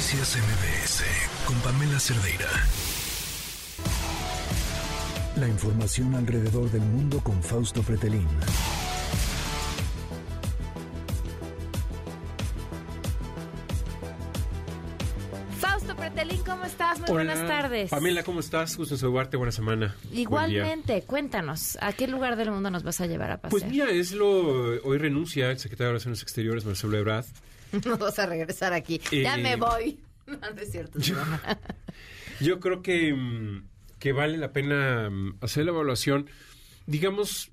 Noticias MBS con Pamela Cerdeira. La información alrededor del mundo con Fausto Pretelín. Fausto Pretelín, ¿cómo estás? Muy buenas tardes. Pamela, ¿cómo estás? Gusto en saludarte, buena semana. Igualmente, cuéntanos, ¿a qué lugar del mundo nos vas a llevar a pasear? Pues mira, es lo. Hoy renuncia el secretario de Relaciones Exteriores, Marcelo Ebrard. no vas a regresar aquí. ya me voy. No, no es cierto. Yo, yo creo que, mm, que vale la pena mm, hacer la evaluación, digamos,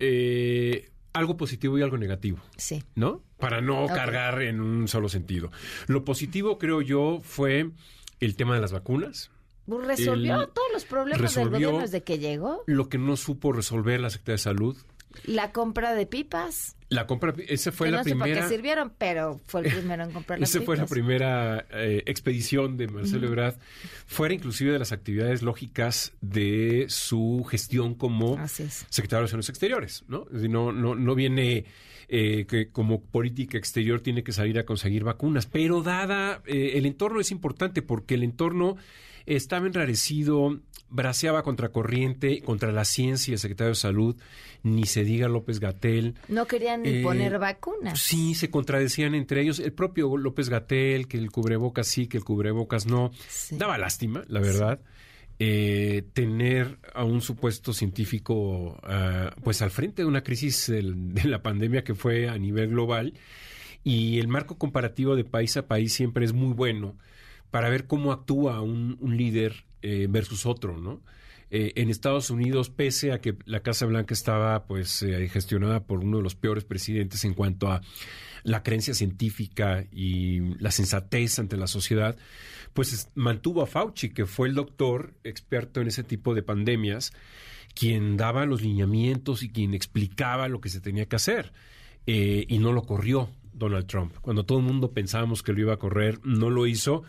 eh, algo positivo y algo negativo. Sí. ¿no? Para no cargar en un solo sentido. Lo positivo, creo yo, fue el tema de las vacunas. Pues Resolvió El- todos los problemas del gobierno desde que llegó. Lo que no supo resolver la Secretaría de Salud. La compra de pipas. La compra, esa fue que la no sé primera. sirvieron, pero fue el primero en comprar las Esa fue la primera eh, expedición de Marcelo Ebrard, fuera inclusive de las actividades lógicas de su gestión como secretario de Relaciones Exteriores, ¿no? Es decir, no, no, no viene eh, que como política exterior tiene que salir a conseguir vacunas, pero dada eh, el entorno es importante porque el entorno estaba enrarecido, braceaba contra corriente, contra la ciencia, el secretario de Salud, ni se diga López Gatel. No querían Eh, poner vacunas. Sí, se contradecían entre ellos. El propio López Gatel, que el cubrebocas sí, que el cubrebocas no. Sí. Daba lástima, la verdad, eh, tener a un supuesto científico ah, pues al frente de una crisis del- de la pandemia que fue a nivel global. Y el marco comparativo de país a país siempre es muy bueno para ver cómo actúa un, un líder eh, versus otro, ¿no? Eh, en Estados Unidos, pese a que la Casa Blanca estaba pues eh, gestionada por uno de los peores presidentes en cuanto a la creencia científica y la sensatez ante la sociedad, pues es- mantuvo a Fauci, que fue el doctor experto en ese tipo de pandemias, quien daba los lineamientos y quien explicaba lo que se tenía que hacer. Eh, y no lo corrió Donald Trump. Cuando todo el mundo pensábamos que lo iba a correr, no lo hizo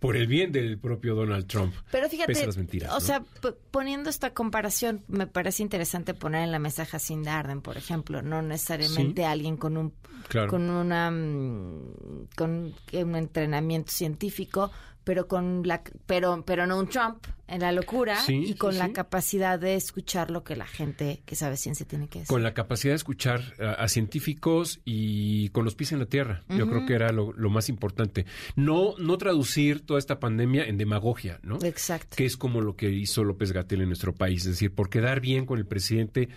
por el bien del propio Donald Trump. Pero fíjate, Pese a las mentiras, o ¿no? sea, poniendo esta comparación, me parece interesante poner en la mesa Jacinda Arden, por ejemplo, no necesariamente Sí. alguien con un Claro. con una mm, con un entrenamiento científico, pero con la pero pero no un Trump en la locura Sí, y con sí, la sí. capacidad de escuchar lo que la gente que sabe ciencia tiene que decir. Con la capacidad de escuchar a, a científicos y con los pies en la tierra. Yo creo que era lo, lo más importante. No, no traducir toda esta pandemia en demagogia, ¿no? Exacto. que es como lo que hizo López Gatel en nuestro país. Es decir, por quedar bien con el presidente,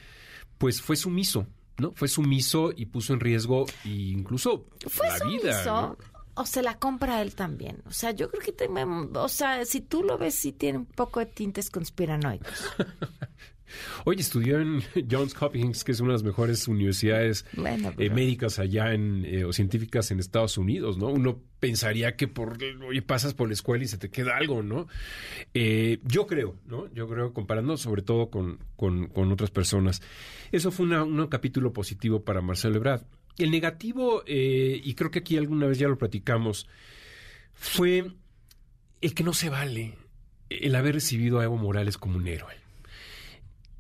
pues fue sumiso, ¿no? Fue sumiso y puso en riesgo incluso ¿Fue la vida. sumiso ¿no? O se la compra él también? O sea, yo creo que, te- o sea, si tú lo ves, sí tiene un poco de tintes conspiranoicos. Oye, estudió en Johns Hopkins, que es una de las mejores universidades Bueno, eh, médicas allá en, eh, o científicas en Estados Unidos, ¿no? Uno pensaría que por, oye, pasas por la escuela y se te queda algo, ¿no? Eh, yo creo, ¿no? Yo creo, comparando sobre todo con, con, con otras personas. Eso fue una- un capítulo positivo para Marcelo Ebrard. El negativo, eh, y creo que aquí alguna vez ya lo platicamos, fue el que no se vale el haber recibido a Evo Morales como un héroe.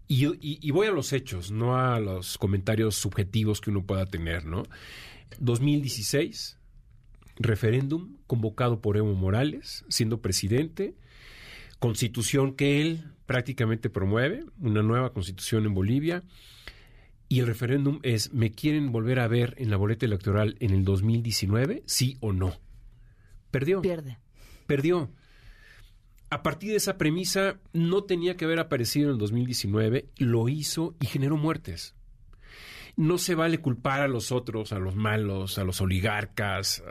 Y, y voy a los hechos, no a los comentarios subjetivos que uno pueda tener, ¿no? 2016, referéndum convocado por Evo Morales, siendo presidente, constitución que él prácticamente promueve, una nueva constitución en Bolivia, y el referéndum es, ¿me quieren volver a ver en la boleta electoral en el 2019? ¿Sí o no? Perdió Pierde. perdió. A partir de esa premisa, no tenía que haber aparecido en el 2019, lo hizo y generó muertes. No se vale culpar a los otros, a los malos, a los oligarcas.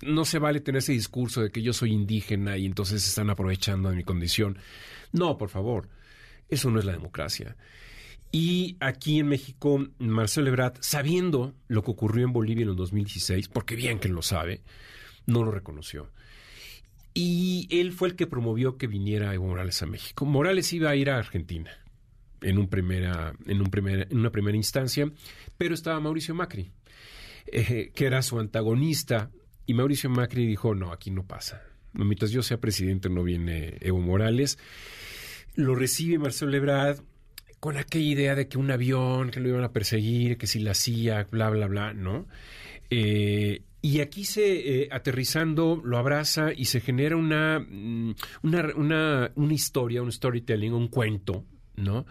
No se vale tener ese discurso de que yo soy indígena y entonces están aprovechando de mi condición. No, por favor, eso no es la democracia. Y aquí en México, Marcelo Ebrard, sabiendo lo que ocurrió en Bolivia en el 2016, porque bien que lo sabe, no lo reconoció. Y él fue el que promovió que viniera Evo Morales a México. Morales iba a ir a Argentina en, primera, en una primera instancia, pero estaba Mauricio Macri, eh, que era su antagonista, y Mauricio Macri dijo, no, aquí no pasa. Mientras yo sea presidente no viene Evo Morales. Lo recibe Marcelo Ebrard con aquella idea de que un avión, que lo iban a perseguir, que si la CIA, bla, bla, bla, ¿no? Eh, Y aquí se, eh, aterrizando, lo abraza y se genera una, mm, una, una, una historia, un storytelling, un cuento, ¿no?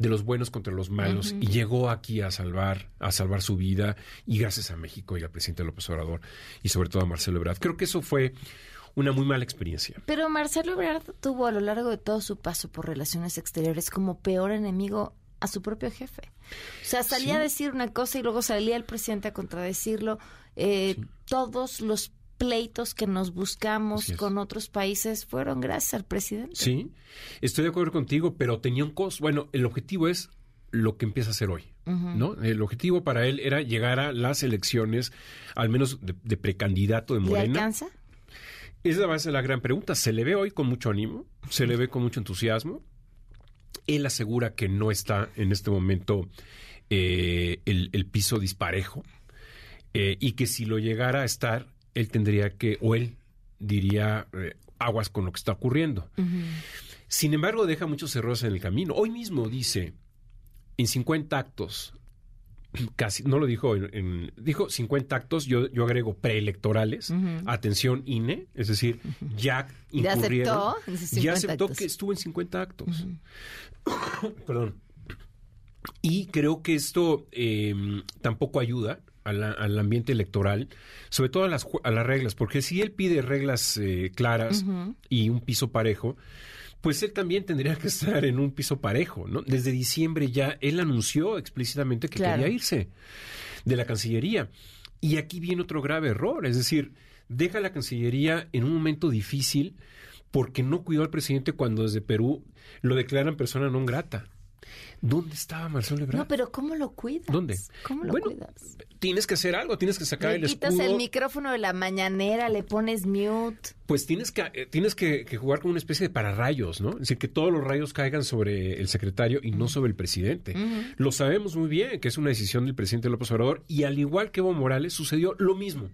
De los buenos contra los malos. Y llegó aquí a salvar, a salvar su vida. Y gracias a México y al presidente López Obrador. Y sobre todo a Marcelo Ebrard. Creo que eso fue una muy mala experiencia. Pero Marcelo Ebrard tuvo a lo largo de todo su paso por relaciones exteriores como peor enemigo a su propio jefe. O sea, salía a decir una cosa y luego salía el presidente a contradecirlo. Eh, Todos los pleitos que nos buscamos con otros países fueron gracias al presidente. Sí, estoy de acuerdo contigo, pero tenía un costo. Bueno, el objetivo es lo que empieza a hacer hoy, ¿no? El objetivo para él era llegar a las elecciones, al menos de, precandidato de Morena. ¿Le alcanza? Esa va a ser la gran pregunta. Se le ve hoy con mucho ánimo, se le ve con mucho entusiasmo. Él asegura que no está en este momento eh, el, piso disparejo eh, y que si lo llegara a estar, él tendría que, o él diría, eh, aguas con lo que está ocurriendo. Sin embargo, deja muchos errores en el camino. Hoy mismo dice, en 50 actos, casi, no lo dijo, en, dijo 50 actos, yo, yo agrego preelectorales, atención INE, es decir, ya incurrieron. ¿Ya aceptó? que estuvo en 50 actos. Perdón. Y creo que esto em, tampoco ayuda al, ambiente electoral, sobre todo a las, a las reglas, porque si él pide reglas eh, claras y un piso parejo, pues él también tendría que estar en un piso parejo, ¿no? Desde diciembre ya él anunció explícitamente que quería irse de la Cancillería. Y aquí viene otro grave error, es decir, deja la Cancillería en un momento difícil porque no cuidó al presidente cuando desde Perú lo declaran persona no grata. ¿Dónde estaba Marcelo Ebrard? No, pero ¿cómo lo cuidas? ¿Dónde? ¿Cómo lo cuidas? Tienes que hacer algo, tienes que sacar el escudo. quitas el micrófono de la mañanera, le pones mute. Pues tienes que eh, tienes que, jugar con una especie de pararrayos, ¿no? Es decir, que todos los rayos caigan sobre el secretario y no sobre el presidente. Lo sabemos muy bien, que es una decisión del presidente López Obrador y al igual que Evo Morales sucedió lo mismo.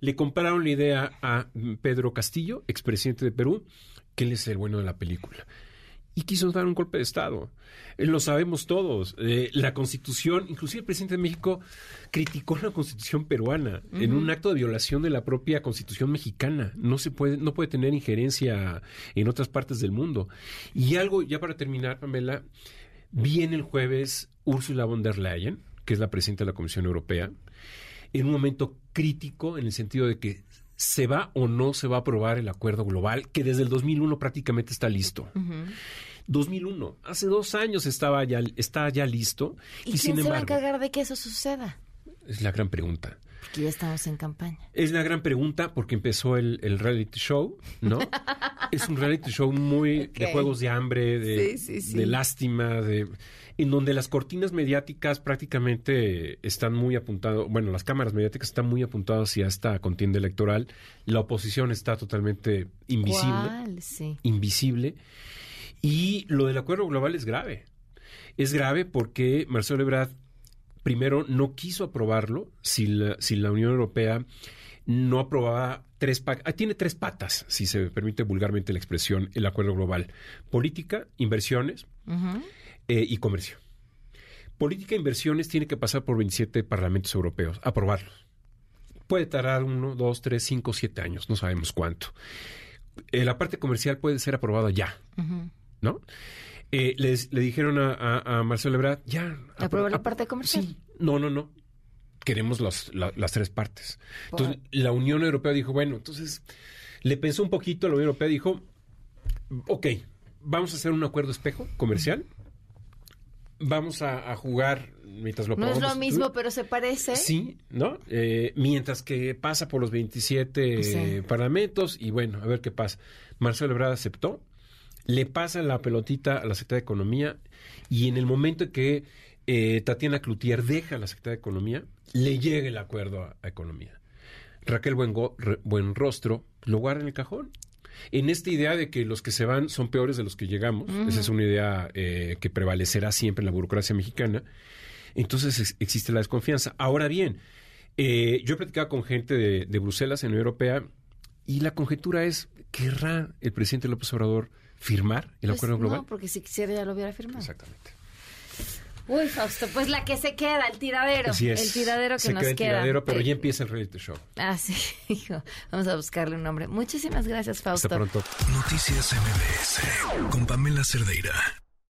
Le compraron la idea a Pedro Castillo, expresidente de Perú, que él es el bueno de la película y quiso dar un golpe de Estado. Eh, lo sabemos todos. Eh, la Constitución, inclusive el presidente de México criticó la Constitución peruana en un acto de violación de la propia Constitución mexicana. No se puede, no puede tener injerencia en otras partes del mundo. Y algo, ya para terminar, Pamela, viene el jueves Ursula von der Leyen, que es la presidenta de la Comisión Europea, en un momento crítico en el sentido de que se va o no se va a aprobar el acuerdo global que desde el 2001 prácticamente está listo. 2001, hace dos años estaba ya, está ya listo. ¿Y, quién sin se va a encargar de que eso suceda? Es la gran pregunta. Porque ya estamos en campaña. Es la gran pregunta porque empezó el, reality show, ¿no? es un reality show muy de juegos de hambre, de, de lástima, de en donde las cortinas mediáticas prácticamente están muy apuntadas, bueno, las cámaras mediáticas están muy apuntadas hacia esta contienda electoral, la oposición está totalmente invisible, sí. invisible, y lo del acuerdo global es grave. Es grave porque Marcelo Ebrard primero no quiso aprobarlo si la, si la Unión Europea no aprobaba tres ah, tiene tres patas, si se permite vulgarmente la expresión, el acuerdo global. Política, inversiones, eh, y comercio. Política e inversiones tiene que pasar por 27 parlamentos europeos, aprobarlos. Puede tardar uno, dos, tres, cinco, siete años, no sabemos cuánto. Eh, la parte comercial puede ser aprobada ya, ¿no? Eh, le dijeron a, Marcelo Ebrard, ya. ¿Aprobó la parte comercial? Sí. No, no, no. Queremos las tres partes. Entonces, la Unión Europea dijo, bueno, entonces le pensó un poquito, la Unión Europea dijo, ok, vamos a hacer un acuerdo espejo comercial vamos a, jugar mientras lo No es lo mismo, pero se parece. Sí, ¿no? Eh, mientras que pasa por los 27 parlamentos y bueno, a ver qué pasa. Marcelo Ebrard aceptó, le pasa la pelotita a la Secretaría de Economía y en el momento en que eh, Tatiana Cloutier deja la Secretaría de Economía, le llega el acuerdo a, Economía. Raquel Buenrostro lo guarda en el cajón en esta idea de que los que se van son peores de los que llegamos, esa es una idea eh, que prevalecerá siempre en la burocracia mexicana, entonces existe la desconfianza. Ahora bien, eh, yo he platicado con gente de, Bruselas, en la Unión Europea, y la conjetura es, ¿querrá el presidente López Obrador firmar el pues acuerdo global? No, porque si quisiera ya lo hubiera firmado. Exactamente. Uy, Fausto, pues la que se queda, el tiradero. Así es. El tiradero que Se nos queda el queda. tiradero, pero Eh, ya empieza el reality show. Ah, sí, hijo. Vamos a buscarle un nombre. Muchísimas gracias, Fausto. Hasta pronto. Noticias MBS con Pamela Cerdeira.